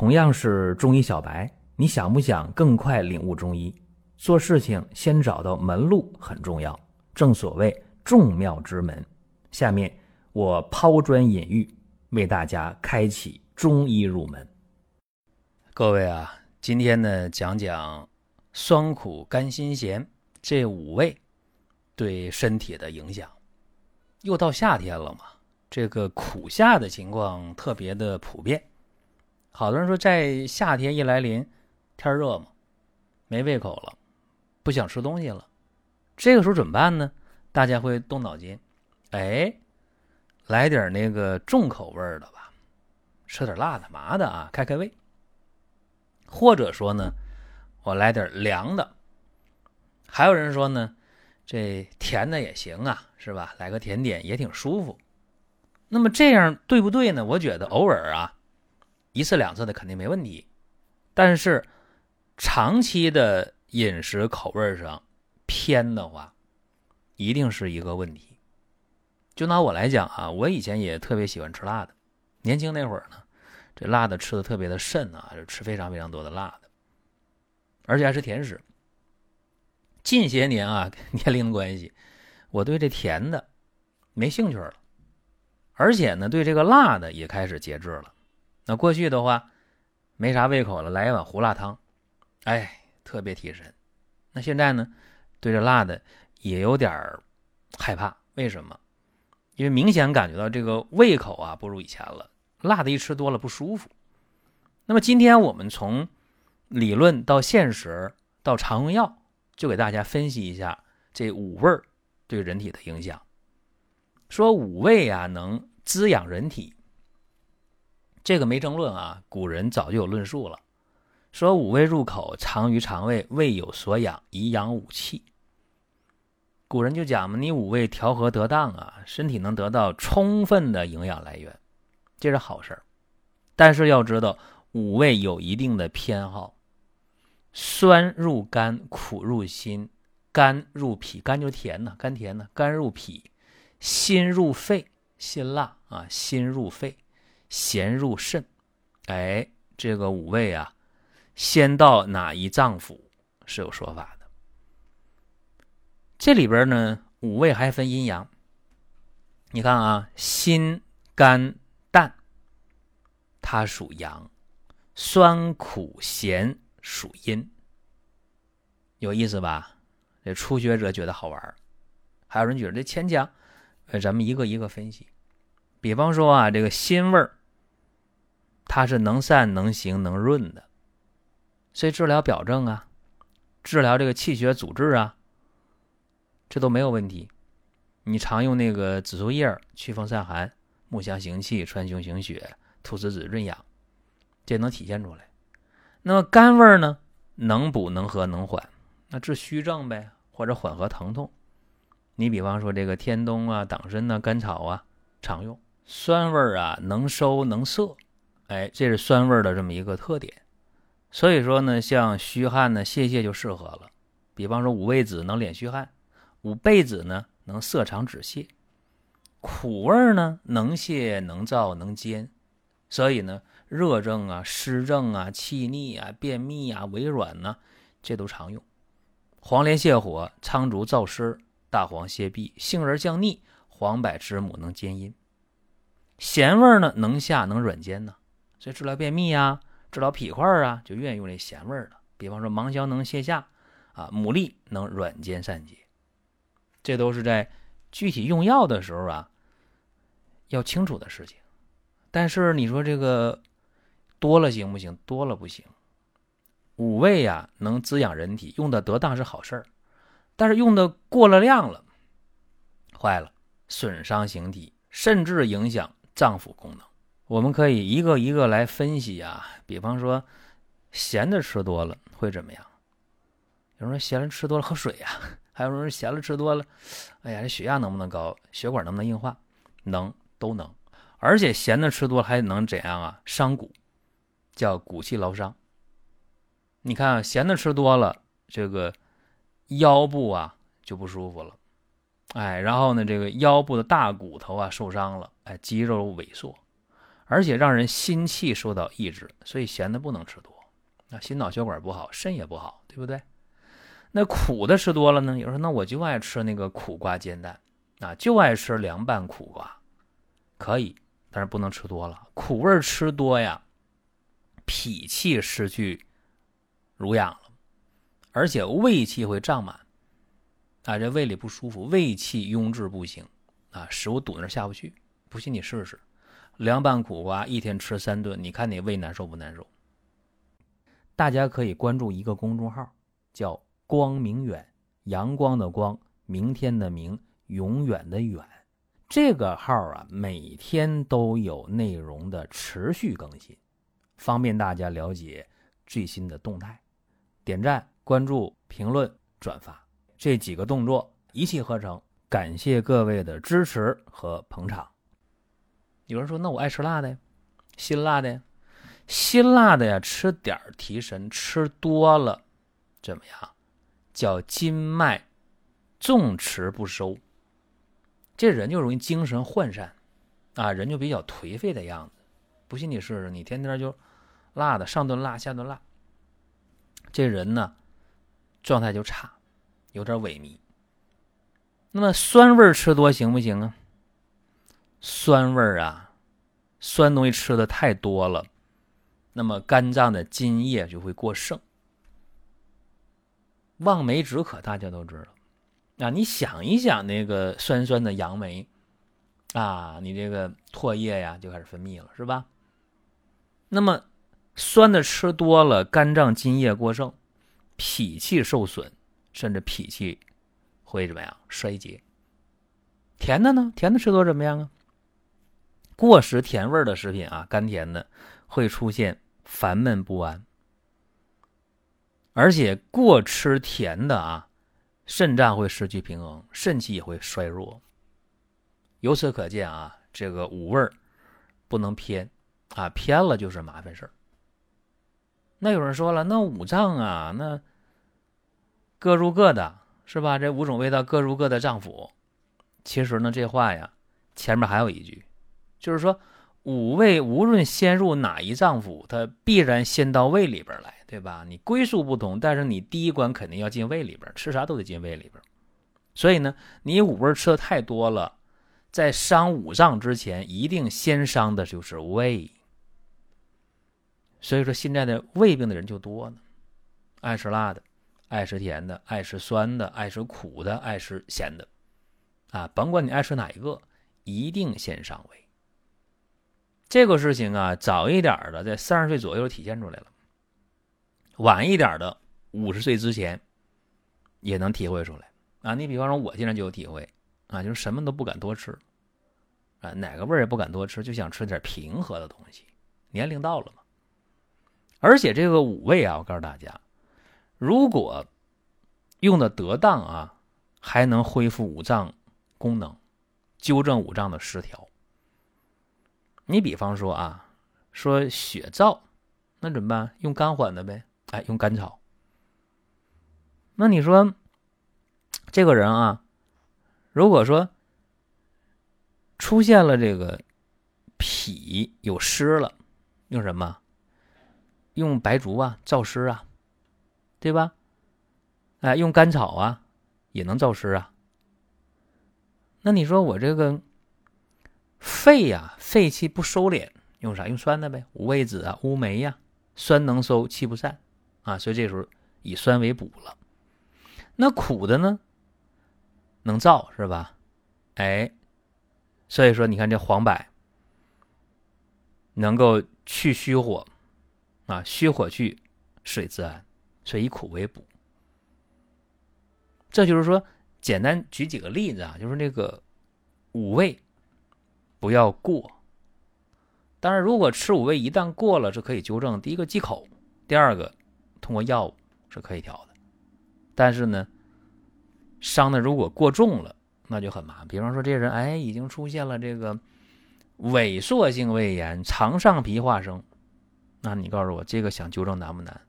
同样是中医小白，你想不想更快领悟中医？做事情先找到门路很重要，正所谓众妙之门。下面我抛砖引玉，为大家开启中医入门。各位啊，今天呢讲讲酸苦甘辛咸这五味对身体的影响。又到夏天了嘛，这个苦夏的情况特别的普遍。好多人说，在夏天一来临，天热嘛，没胃口了，不想吃东西了。这个时候怎么办呢？大家会动脑筋，哎，来点那个重口味的吧，吃点辣的、麻的啊，开开胃。或者说呢，我来点凉的。还有人说呢，这甜的也行啊，是吧？来个甜点也挺舒服。那么这样对不对呢？我觉得偶尔啊。一次两次的肯定没问题，但是长期的饮食口味上偏的话，一定是一个问题。就拿我来讲啊，我以前也特别喜欢吃辣的，年轻那会儿呢，这辣的吃的特别的甚啊，就吃非常非常多的辣的，而且还是甜食。近些年啊，年龄的关系，我对这甜的没兴趣了，而且呢，对这个辣的也开始节制了。那过去的话，没啥胃口了，来一碗胡辣汤，哎，特别提神。那现在呢，对这辣的也有点害怕。为什么？因为明显感觉到这个胃口啊不如以前了，辣的一吃多了不舒服。那么今天我们从理论到现实到常用药，就给大家分析一下这五味对人体的影响。说五味啊能滋养人体。这个没争论啊，古人早就有论述了，说五味入口，藏于肠胃，胃有所养，以养五气。古人就讲嘛，你五味调和得当啊，身体能得到充分的营养来源，这是好事儿。但是要知道，五味有一定的偏好，酸入肝，苦入心，甘入脾，甘就甜呢，甘甜呢，甘入脾，辛入肺，辛辣啊，辛入肺。咸入肾，哎，这个五味啊，先到哪一脏腑是有说法的。这里边呢，五味还分阴阳。你看啊，辛、甘、淡，它属阳；酸、苦、咸属阴。有意思吧？这初学者觉得好玩还有人觉得这牵强。呃，咱们一个一个分析。比方说啊，这个辛味儿。它是能散能行能润的，所以治疗表症啊，治疗这个气血阻滞啊，这都没有问题。你常用那个紫苏叶祛风散寒、木香行气、川芎行血、菟丝子润养，这能体现出来。那么甘味呢，能补能和能缓，那治虚症呗，或者缓和疼痛。你比方说这个天冬啊、党参呐、甘草啊，常用。酸味啊，能收能涩。哎，这是酸味的这么一个特点，所以说呢，像虚汗呢、泄泻就适合了。比方说五味子能敛虚汗，五倍子呢能涩肠止泻，苦味呢能泻能燥能坚，所以呢热症啊、湿症啊、气逆啊、便秘啊、微软呢，这都常用。黄连泻火，苍术燥湿，大黄泻痹，杏仁降逆，黄柏知母能坚阴。咸味呢能下能软坚呢。所以治疗便秘啊，治疗脾块啊，就愿意用这咸味的。比方说芒硝能泻下，啊，牡蛎能软坚散结，这都是在具体用药的时候啊，要清楚的事情。但是你说这个多了行不行？多了不行。五味呀，能滋养人体，用的得当是好事儿，但是用的过了量了，坏了，损伤形体，甚至影响脏腑功能。我们可以一个一个来分析啊，比方说，咸的吃多了会怎么样？有人说咸了吃多了喝水呀，还有人说咸了吃多了，哎呀，这血压能不能高？血管能不能硬化？能，都能。而且咸的吃多了还能怎样啊？伤骨，叫骨气劳伤。你看啊咸的吃多了，这个腰部啊就不舒服了，哎，然后呢，这个腰部的大骨头啊受伤了，哎，肌肉萎缩。而且让人心气受到抑制，所以咸的不能吃多。那心脑血管不好，肾也不好，对不对？那苦的吃多了呢？有人说，那我就爱吃那个苦瓜煎蛋啊，就爱吃凉拌苦瓜，可以，但是不能吃多了。苦味吃多呀，脾气失去濡养了，而且胃气会胀满，啊，这胃里不舒服，胃气壅滞不行，啊，食物堵那下不去。不信你试试，凉拌苦瓜一天吃三顿，你看你胃难受不难受？大家可以关注一个公众号，叫。光明远，阳光的光，明天的明，永远的远。这个号啊，每天都有内容的持续更新，方便大家了解最新的动态。点赞、关注、评论、转发这几个动作一气呵成。感谢各位的支持和捧场。有人说：“那我爱吃辣的，辛辣的，辛辣的呀，吃点儿提神，吃多了怎么样？”叫筋脉纵弛不收，这人就容易精神涣散，啊，人就比较颓废的样子。不信你试试，你天天就辣的，上顿辣下顿辣，这人呢状态就差，有点萎靡。那么酸味吃多行不行啊？酸味儿啊，酸东西吃的太多了，那么肝脏的津液就会过剩。望梅止渴，大家都知道。啊，你想一想那个酸酸的杨梅，啊，你这个唾液呀就开始分泌了，是吧？那么酸的吃多了，肝脏津液过剩，脾气受损，甚至脾气会怎么样？衰竭。甜的呢？甜的吃多怎么样啊？过食甜味的食品啊，甘甜的会出现烦闷不安。而且过吃甜的啊，肾脏会失去平衡，肾气也会衰弱。由此可见啊，这个五味不能偏啊，偏了就是麻烦事儿。那有人说了，那五脏啊，那各入各的，是吧？这五种味道各入各的脏腑。其实呢，这话呀，前面还有一句，就是说。五味无论先入哪一脏腑，它必然先到胃里边来，对吧？你归宿不同，但是你第一关肯定要进胃里边，吃啥都得进胃里边。所以呢，你五味吃的太多了，在伤五脏之前，一定先伤的就是胃。所以说，现在的胃病的人就多呢，爱吃辣的，爱吃甜的，爱吃酸的，爱吃苦的，爱吃咸的，啊，甭管你爱吃哪一个，一定先伤胃。这个事情啊，早一点的在三十岁左右体现出来了，晚一点的五十岁之前也能体会出来啊。你比方说，我现在就有体会啊，就是什么都不敢多吃啊，哪个味儿也不敢多吃，就想吃点平和的东西。年龄到了嘛，而且这个五味啊，我告诉大家，如果用的得当啊，还能恢复五脏功能，纠正五脏的失调。你比方说啊，说血燥，那怎么办？用肝缓的呗。哎，用甘草。那你说，这个人啊，如果说出现了这个脾有湿了，用什么？用白术啊，燥湿啊，对吧？哎，用甘草啊，也能燥湿啊。那你说我这个？肺呀，肺气不收敛，用啥？用酸的呗，五味子啊，乌梅呀，酸能收，气不散啊，所以这时候以酸为补了。那苦的呢，能燥是吧？哎，所以说你看这黄柏能够去虚火啊，虚火去，水自安，所以以苦为补。这就是说，简单举几个例子啊，就是那个五味。不要过，当然，如果吃五味一旦过了是可以纠正。第一个忌口，第二个通过药物是可以调的。但是呢，伤的如果过重了，那就很麻烦。比方说，这人哎已经出现了这个萎缩性胃炎、肠上皮化生，那你告诉我，这个想纠正难不难？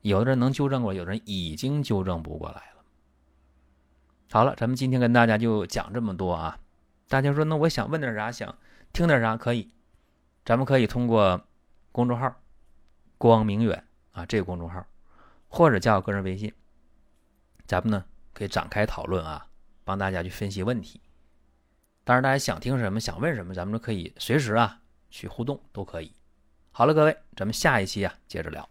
有的人能纠正过，有的人已经纠正不过来了。好了，咱们今天跟大家就讲这么多啊。大家说，那我想问点啥，想听点啥，可以咱们可以通过公众号“光明远”啊这个公众号，或者加我个人微信，咱们呢可以展开讨论啊，帮大家去分析问题。当然，大家想听什么，想问什么，咱们都可以随时啊去互动，都可以。好了，各位，咱们下一期啊接着聊。